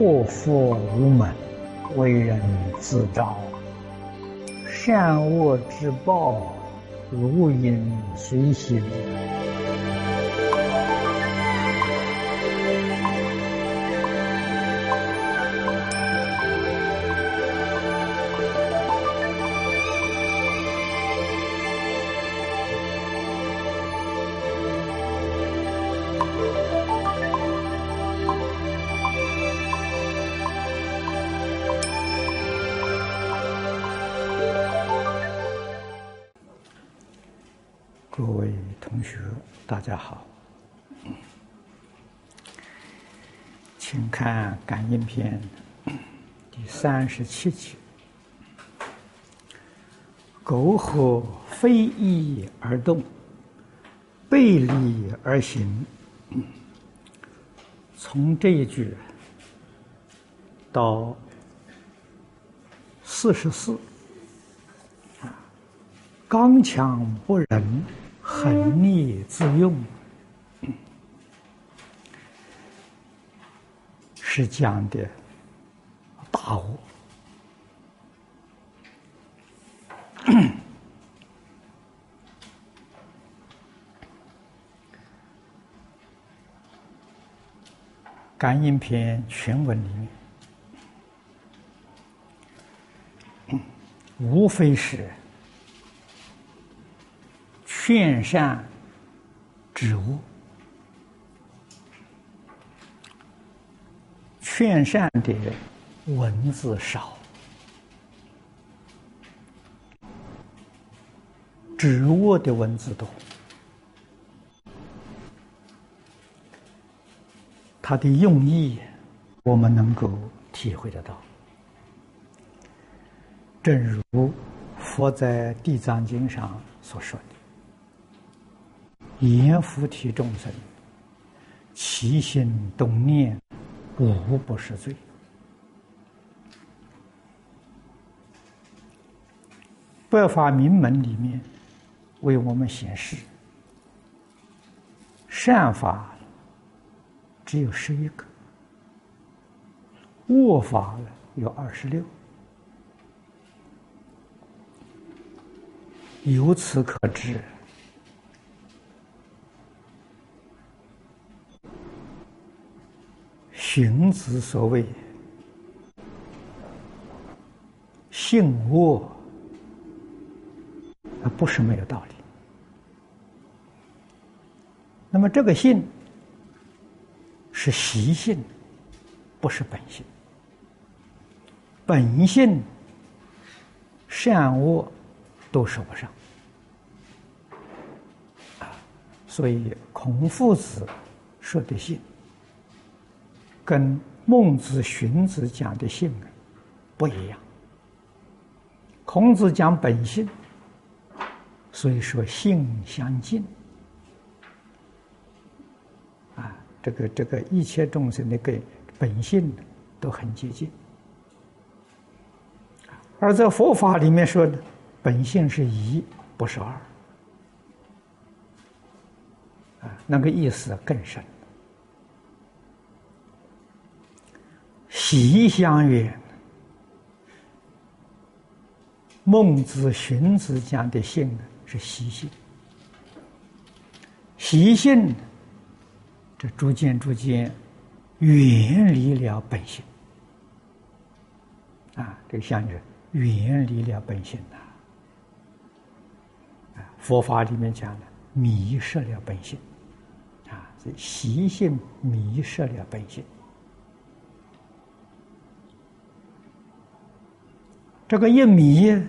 祸福无门，为人自招。善恶之报，如影随形。篇》第三十七节：“苟合非义而动，背离而行。”从这一句到四十四，刚强不仁。狠逆自用，是讲的大恶。感应篇全文里面，无非是。劝善止恶，劝善的文字少，植物的文字多。他的用意，我们能够体会得到。正如佛在《地藏经》上所说的。阎浮提众生，其心动念，无不是罪。百法明门里面为我们显示，善法只有十一个，恶法有二十六。由此可知。荀子所谓“性恶”，不是没有道理。那么这个“性”是习性，不是本性。本性善恶都说不上所以孔夫子说的“性”。跟孟子、荀子讲的性不一样。孔子讲本性，所以说性相近。啊，这个这个一切众生的根本性都很接近。而在佛法里面说的，本性是一，不是二。啊，那个意思更深。习相远，孟子、荀子讲的性是习性，习性这逐渐逐渐远离了本性啊，这个相远远离了本性呐。啊，佛法里面讲的迷失了本性啊，所以习性迷失了本性。这个一迷，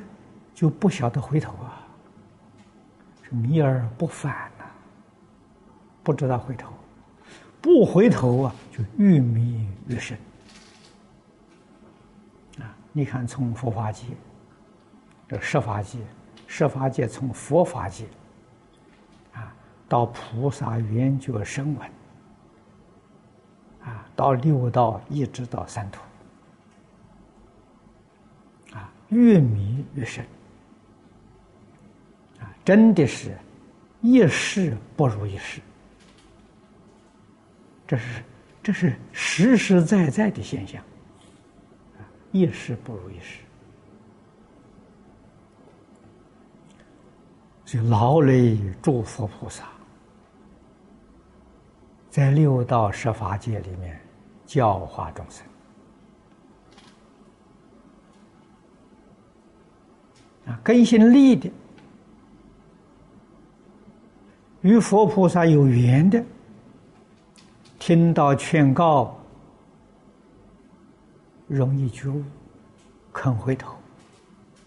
就不晓得回头啊，是迷而不返呐，不知道回头，不回头啊，就越迷越深。啊，你看从佛法界，这十法界，设法界从佛法界，啊，到菩萨圆觉声闻，啊，到六道一直到三途。越迷越深，啊，真的是，一世不如一世。这是这是实实在在的现象，啊一时不如一时。所以劳累诸佛菩萨，在六道十法界里面教化众生啊，根性利的，与佛菩萨有缘的。听到劝告，容易觉悟，肯回头，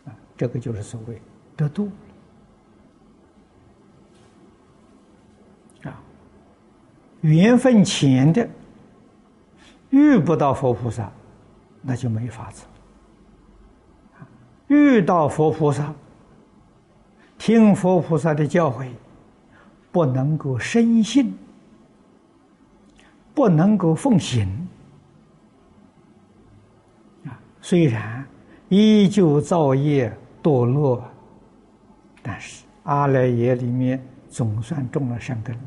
啊，这个就是所谓得度啊。缘分浅的，遇不到佛菩萨，那就没法子。遇到佛菩萨，听佛菩萨的教诲，不能够深信。不能够奉行！虽然依旧造业堕落，但是阿赖耶里面总算种了善根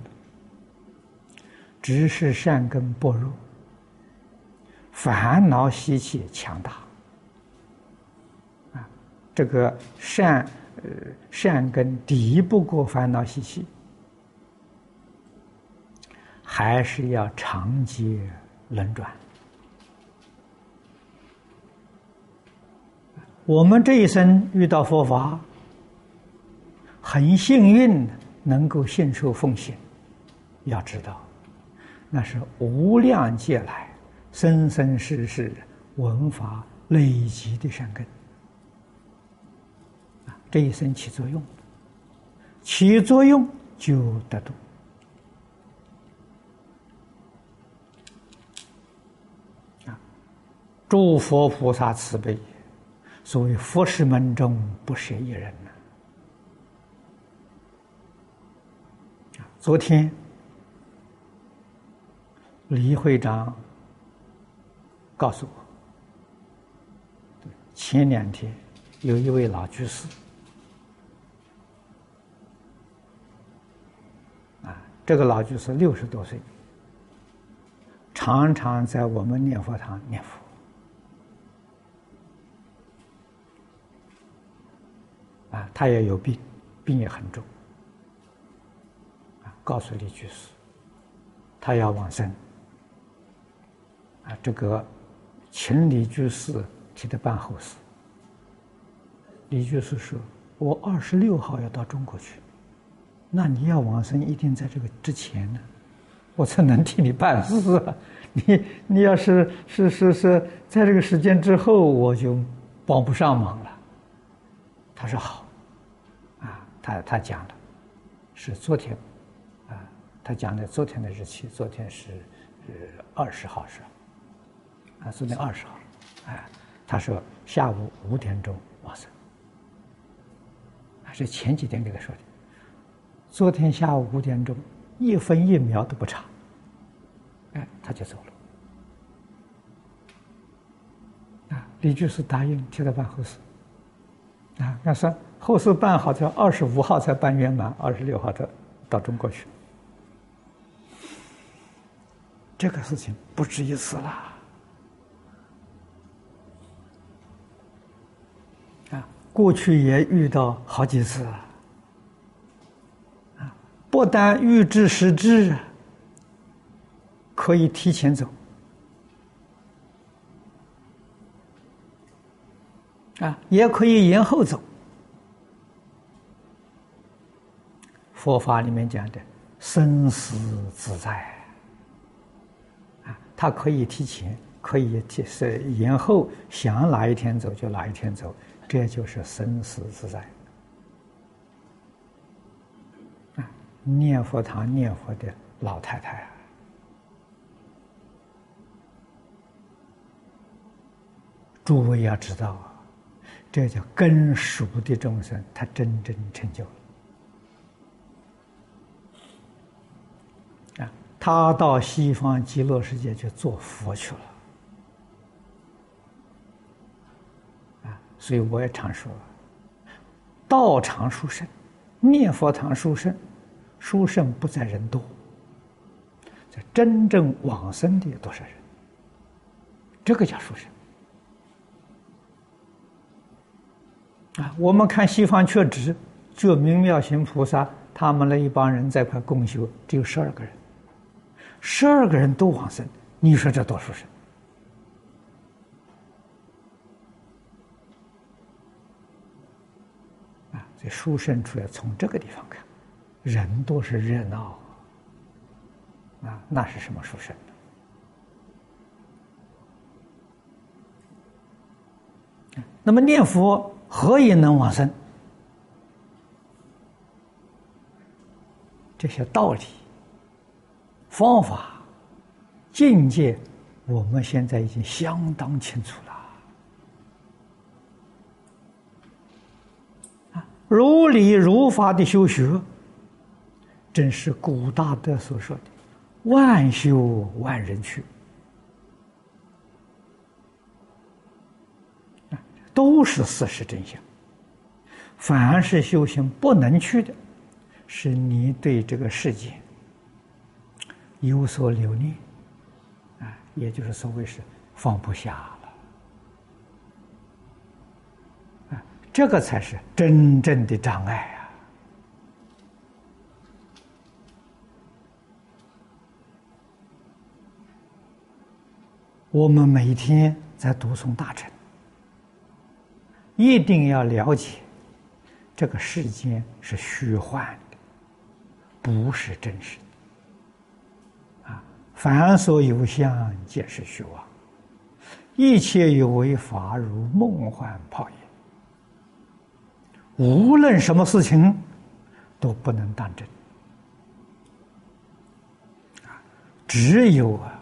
只是善根薄弱，烦恼习气强大！这个善呃善根抵不过烦恼习气。还是要长劫轮转。我们这一生遇到佛法，很幸运能够信受奉行。要知道，那是无量劫来生生世世闻法累积的善根！这一生起作用，起作用就得度。诸佛菩萨慈悲，所谓佛事门中不舍一人呐。昨天李会长告诉我，前两天有一位老居士，这个老居士六十多岁，常常在我们念佛堂念佛。啊，他也有病，病也很重。啊，告诉李居士，他要往生。啊，这个请李居士替他办后事。李居士说：“我二十六号要到中国去，那你要往生，一定在这个之前呢，我才能替你办事。你你要是是是是在这个时间之后，我就帮不上忙了。”他说好，啊，他他讲了，是昨天，啊，他讲的昨天的日期，昨天是呃二十号是，啊，昨天二十号，哎，他说下午五点钟往生，还，是前几天给他说的，昨天下午五点钟，一分一秒都不差，哎，他就走了，啊，李居士答应替他办后事。啊，那是后事办好，才二十五号才办圆满，二十六号他到中国去。这个事情不止一次啦。啊，过去也遇到好几次啊。不但预知时至，可以提前走。啊，也可以延后走。佛法里面讲的生死自在，啊，他可以提前，可以提是延后，想哪一天走就哪一天走，这就是生死自在。啊，念佛堂念佛的老太太啊，诸位要知道啊。这叫根熟的众生，他真正成就了啊！他到西方极乐世界去做佛去了啊！所以我也常说，道场殊胜，念佛堂殊胜，殊胜不在人多，这真正往生的有多少人？这个叫殊胜啊！我们看西方确实，就明妙行菩萨他们那一帮人在一块共修，只有十二个人，十二个人都往生，你说这多殊胜？啊！这殊胜出来，从这个地方看，人都是热闹啊，那是什么殊胜？那么念佛何以能往生？这些道理、方法、境界，我们现在已经相当清楚了。啊，如理如法的修学，正是古大德所说的“万修万人去”。都是事实真相。凡是修行不能去的，是你对这个世界有所留恋，啊，也就是所谓是放不下了，啊，这个才是真正的障碍啊！我们每天在读诵大乘。一定要了解，这个世间是虚幻的，不是真实的。啊，凡所有相，皆是虚妄；一切有为法，如梦幻泡影。无论什么事情，都不能当真。啊，只有啊，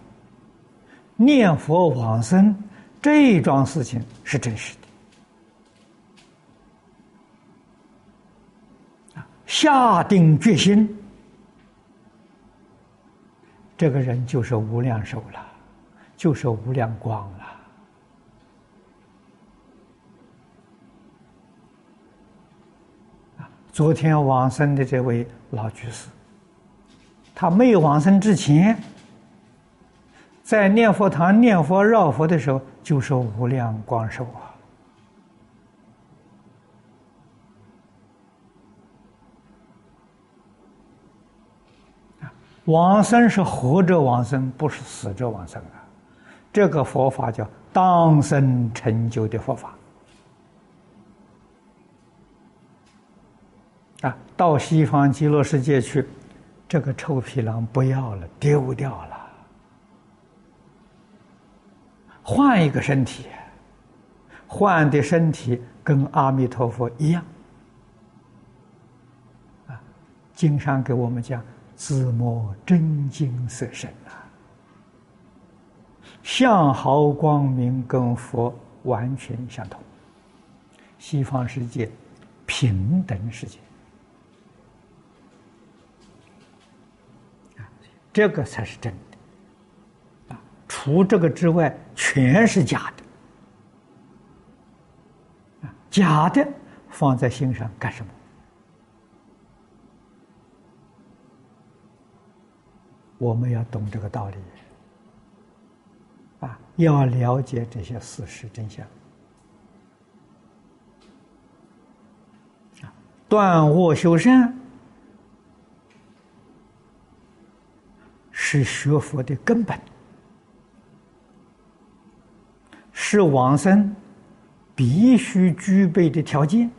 念佛往生这一桩事情是真实的。下定决心，这个人就是无量寿了，就是无量光了。昨天往生的这位老居士，他没有往生之前，在念佛堂念佛绕佛的时候，就是无量光寿啊。往生是活着往生，不是死着往生啊！这个佛法叫当生成就的佛法啊！到西方极乐世界去，这个臭皮囊不要了，丢掉了，换一个身体，换的身体跟阿弥陀佛一样啊！经常给我们讲。自摸真金色身啊，相好光明，跟佛完全相同。西方世界平等世界啊，这个才是真的！除这个之外，全是假的！假的放在心上干什么？我们要懂这个道理，啊，要了解这些事实真相，啊，断恶修善是学佛的根本，是往生必须具备的条件。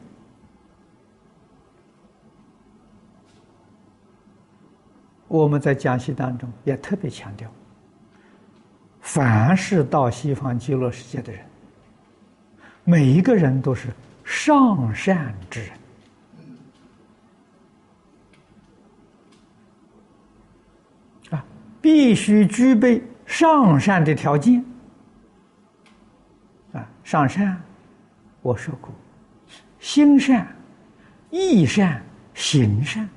我们在讲习当中也特别强调，凡是到西方极乐世界的人，每一个人都是上善之人，啊，必须具备上善的条件，上善，我说过，心善、意善、行善。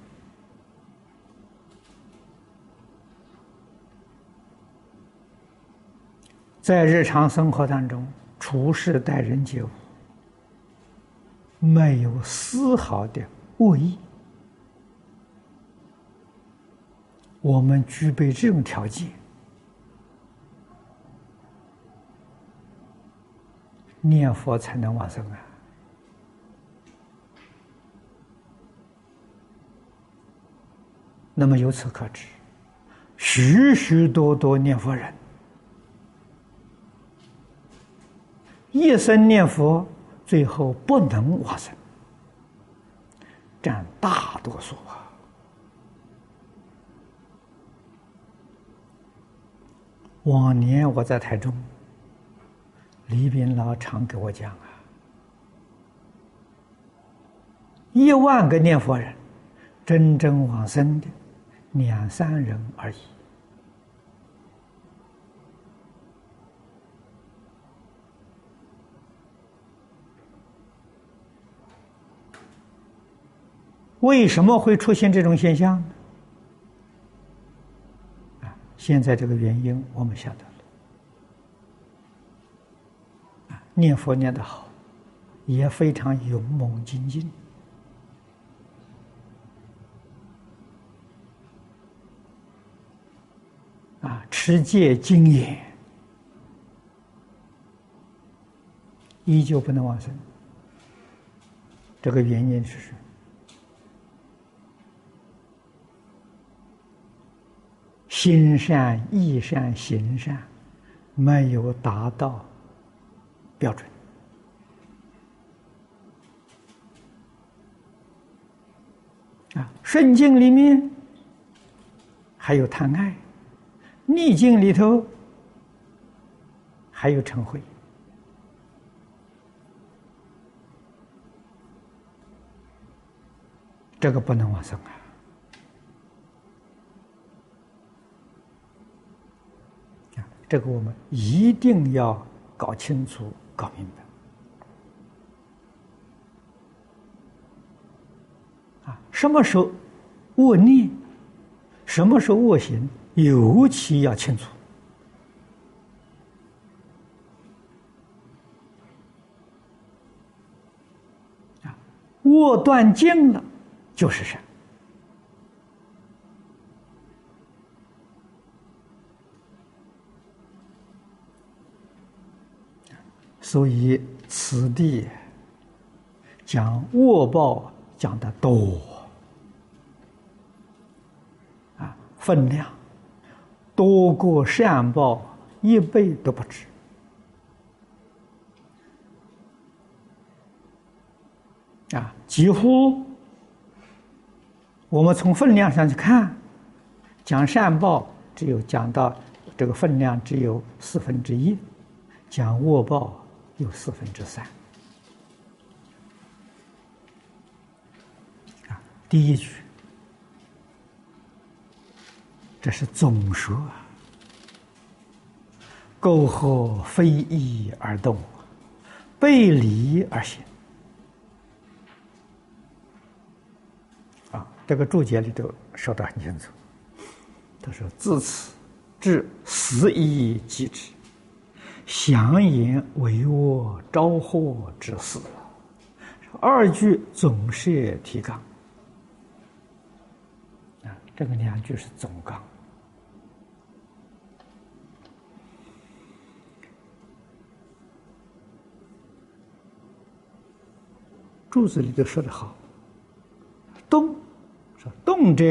在日常生活当中，处事待人接物，没有丝毫的恶意，我们具备这种条件，念佛才能往生啊。那么由此可知，许许多多念佛人一生念佛，最后不能往生，占大多数啊。往年我在台中，李炳老常给我讲啊，一万个念佛人，真正往生的。两三人而已。为什么会出现这种现象呢？啊，现在这个原因我们晓得了。啊，念佛念得好，也非常勇猛精进。啊，持戒精严，依旧不能往生。这个原因是什么？心善、意善、行善没有达到标准。啊，顺境里面还有贪爱。逆境里头还有成慧，这个不能往生啊！这个我们一定要搞清楚、搞明白。啊，什么时候恶念，什么时候恶行？尤其要清楚啊！握断尽了，就是善。所以此地讲恶报讲的多啊，分量。多过善报一倍都不止啊！几乎我们从分量上去看，讲善报只有讲到这个分量只有四分之一，讲恶报有四分之三啊！第一句。这是总说啊，沟壑非义而动，背离而行。啊，这个注解里头说的很清楚。他说：“自此至死以继之，祥言为我招祸之事。”二句总是提纲。啊，这个两句是总纲。柱子里头说的好，动说动者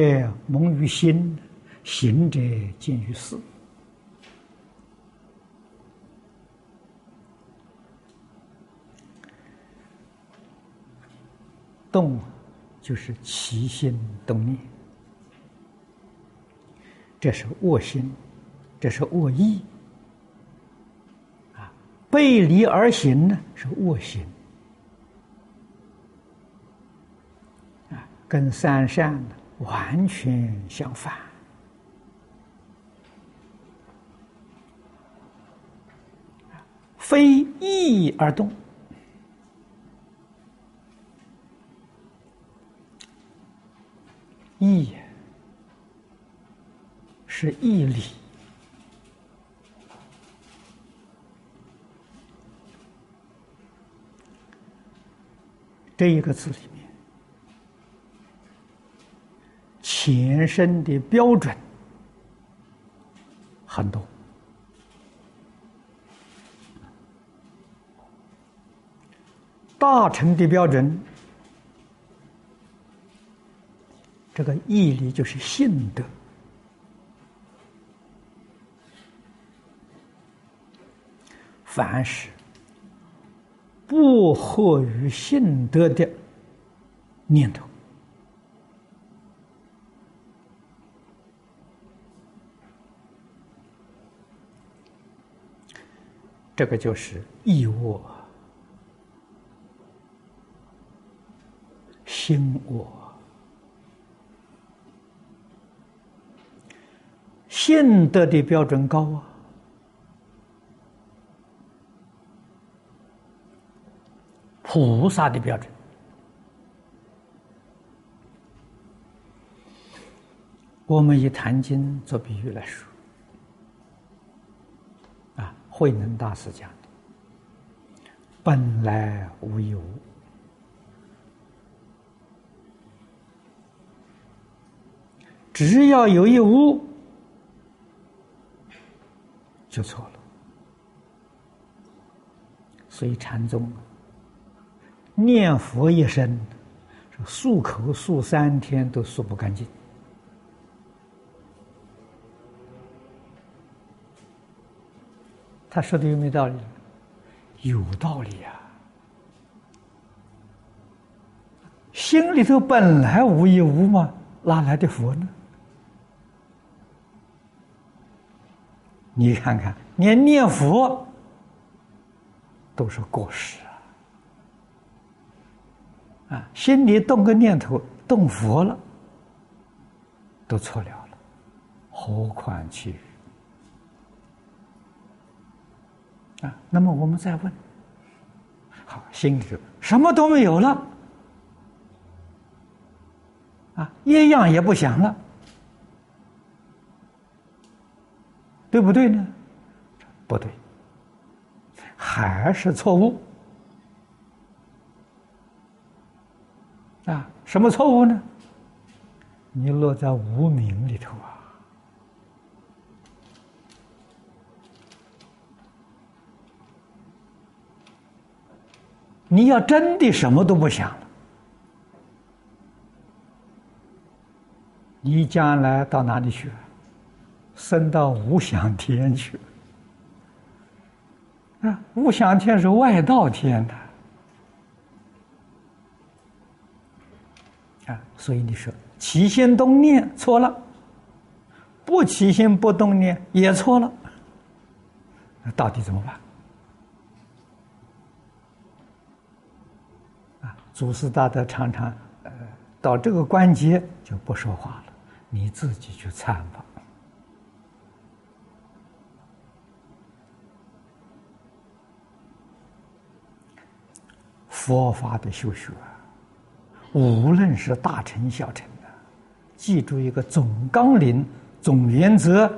蒙于心，行者见于事。动就是起心动念，这是恶心，这是恶意。啊；背离而行呢，是恶行。跟三善完全相反，非义而动，义是义理，这一个字里面。前身的标准很多。大臣的标准，这个毅力就是信德。凡是不合于信德的念头，这个就是义恶、心我、信德的标准高啊。菩萨的标准，我们以《坛经》做比喻来说，啊，慧能大师讲的“本来无一物”，只要有一物，就错了。所以禅宗。念佛一生，漱口漱三天都漱不干净。他说的有没有道理？有道理呀！心里头本来无一物嘛，哪来的佛呢？你看看，连念佛都是过失。啊，啊心里动个念头，动佛了，都错了了，何况其余？啊，那么我们再问，好，心里头什么都没有了，啊，一样也不想了，对不对呢？不对，还是错误。啊，什么错误呢？你落在无名里头啊！你要真的什么都不想了，你将来到哪里去？升到无想天去？啊，无想天是外道天的。啊，所以你说起心动念错了，不起心不动念也错了，那到底怎么办？啊，祖师大德常常呃到这个关节就不说话了，你自己去参吧。佛法的修学。无论是大乘小乘的，记住一个总纲领、总原则：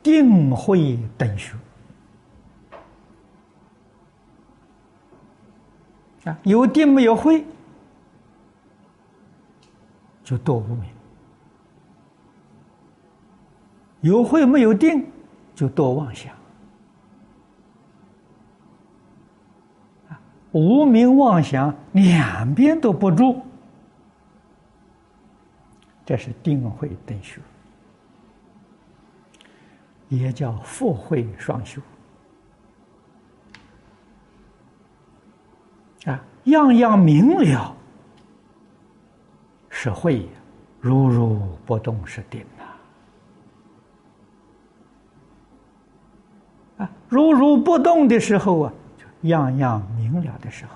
定慧等学。啊，有定没有慧，就多无明；有慧没有定，就多妄想。无名妄想两边都不住，这是定慧等修，也叫佛慧双修。啊，样样明了是慧，如如不动是定呐。啊，如如不动的时候啊。样样明了的时候，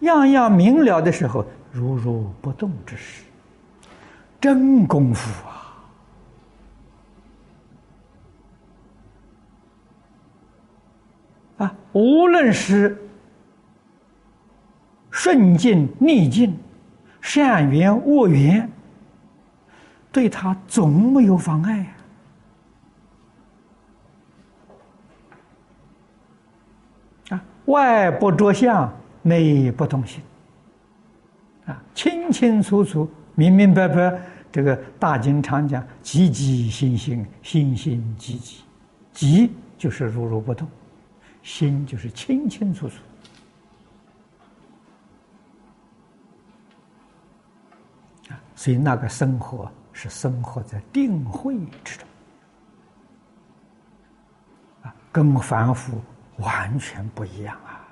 样样明了的时候，如如不动之时，真功夫啊！啊，无论是顺境逆境，善缘恶缘，对他总没有妨碍啊。外不着相，内不动心，啊，清清楚楚、明明白白。这个大经常讲，积极心心，心心积极，即就是如如不动，心就是清清楚楚。啊，所以那个生活是生活在定慧之中，啊，跟凡夫完全不一样啊！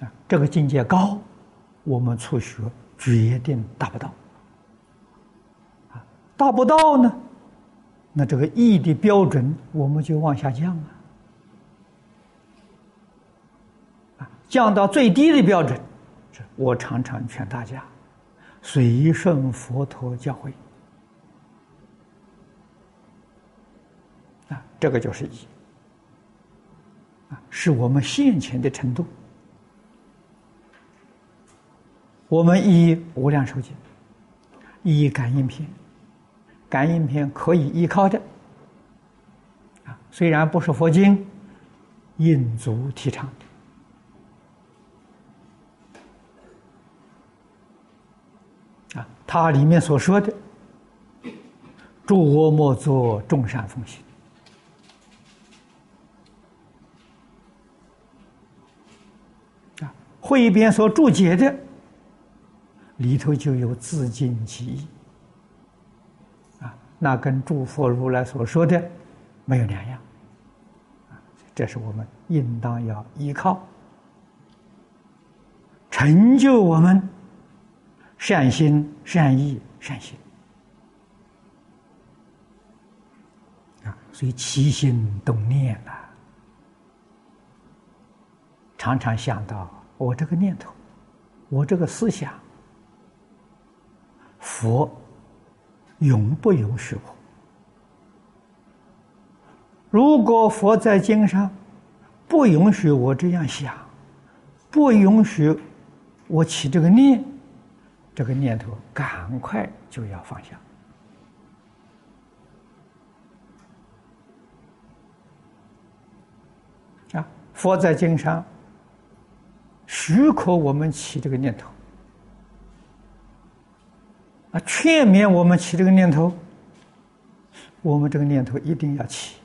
啊，这个境界高，我们初学决定达不到。啊，达不到呢？那这个义的标准，我们就往下降啊！啊，降到最低的标准，我常常劝大家随顺佛陀教诲啊，这个就是一啊，是我们现前的程度。我们依无量寿经，依感应篇。感应篇可以依靠的啊，虽然不是佛经，印足提倡的啊，它里面所说的“诸恶莫作，众善奉行”啊，汇编所注解的里头就有自尽其意啊。那跟诸佛如来所说的没有两样，啊，这是我们应当要依靠，成就我们善心、善意、善行。啊，所以起心动念呐，常常想到我这个念头，我这个思想，佛。允不允许我？如果佛在经上不允许我这样想，不允许我起这个念，这个念头赶快就要放下。啊，佛在经上许可我们起这个念头。啊，劝勉我们起这个念头，我们这个念头一定要起。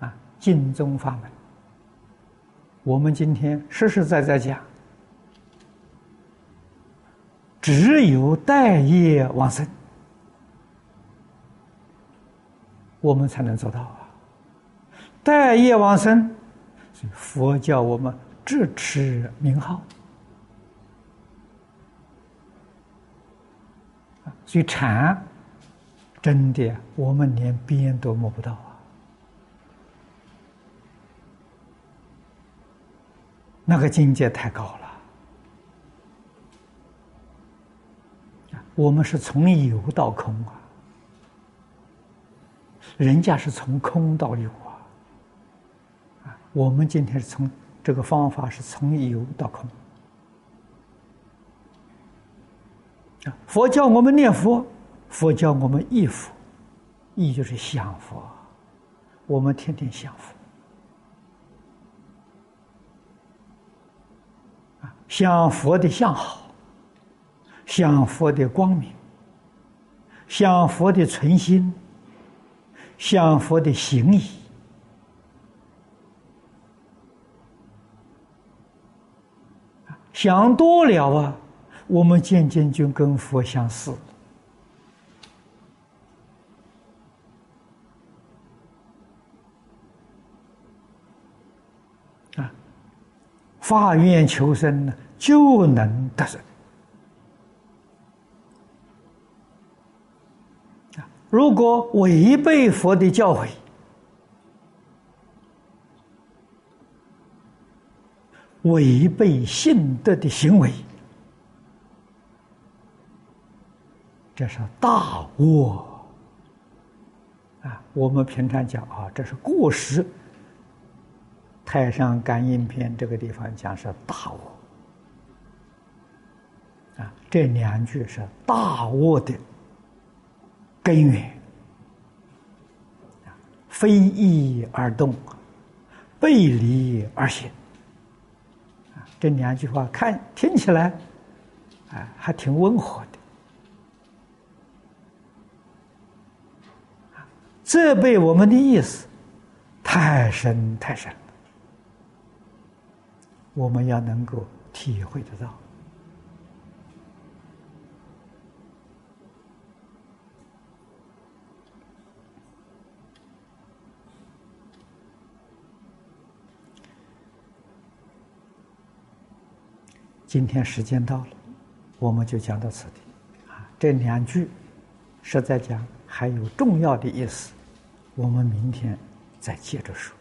啊，净宗法门，我们今天实实在在讲，只有待业往生，我们才能做到啊。待业往生，佛教我们支持名号。所以禅，真的我们连边都摸不到啊！那个境界太高了。我们是从有到空啊，人家是从空到有。我们今天是从这个方法是从有到空。啊。佛教我们念佛，佛教我们忆佛，忆就是想佛，我们天天想佛，啊，想佛的相好，想佛的光明，想佛的存心，想佛的行仪，想多了啊。我们渐渐就跟佛相似啊！发愿求生呢，就能得生啊！如果违背佛的教诲，违背信德的行为。这是大恶啊！我们平常讲啊，这是过失。《太上感应篇》这个地方讲是大恶啊，这两句是大恶的根源非义而动，背离而行。这两句话看听起来啊还挺温和的。这被我们的意思太深太深我们要能够体会得到。今天时间到了，我们就讲到此地。啊，这两句实在讲还有重要的意思，我们明天再接着说。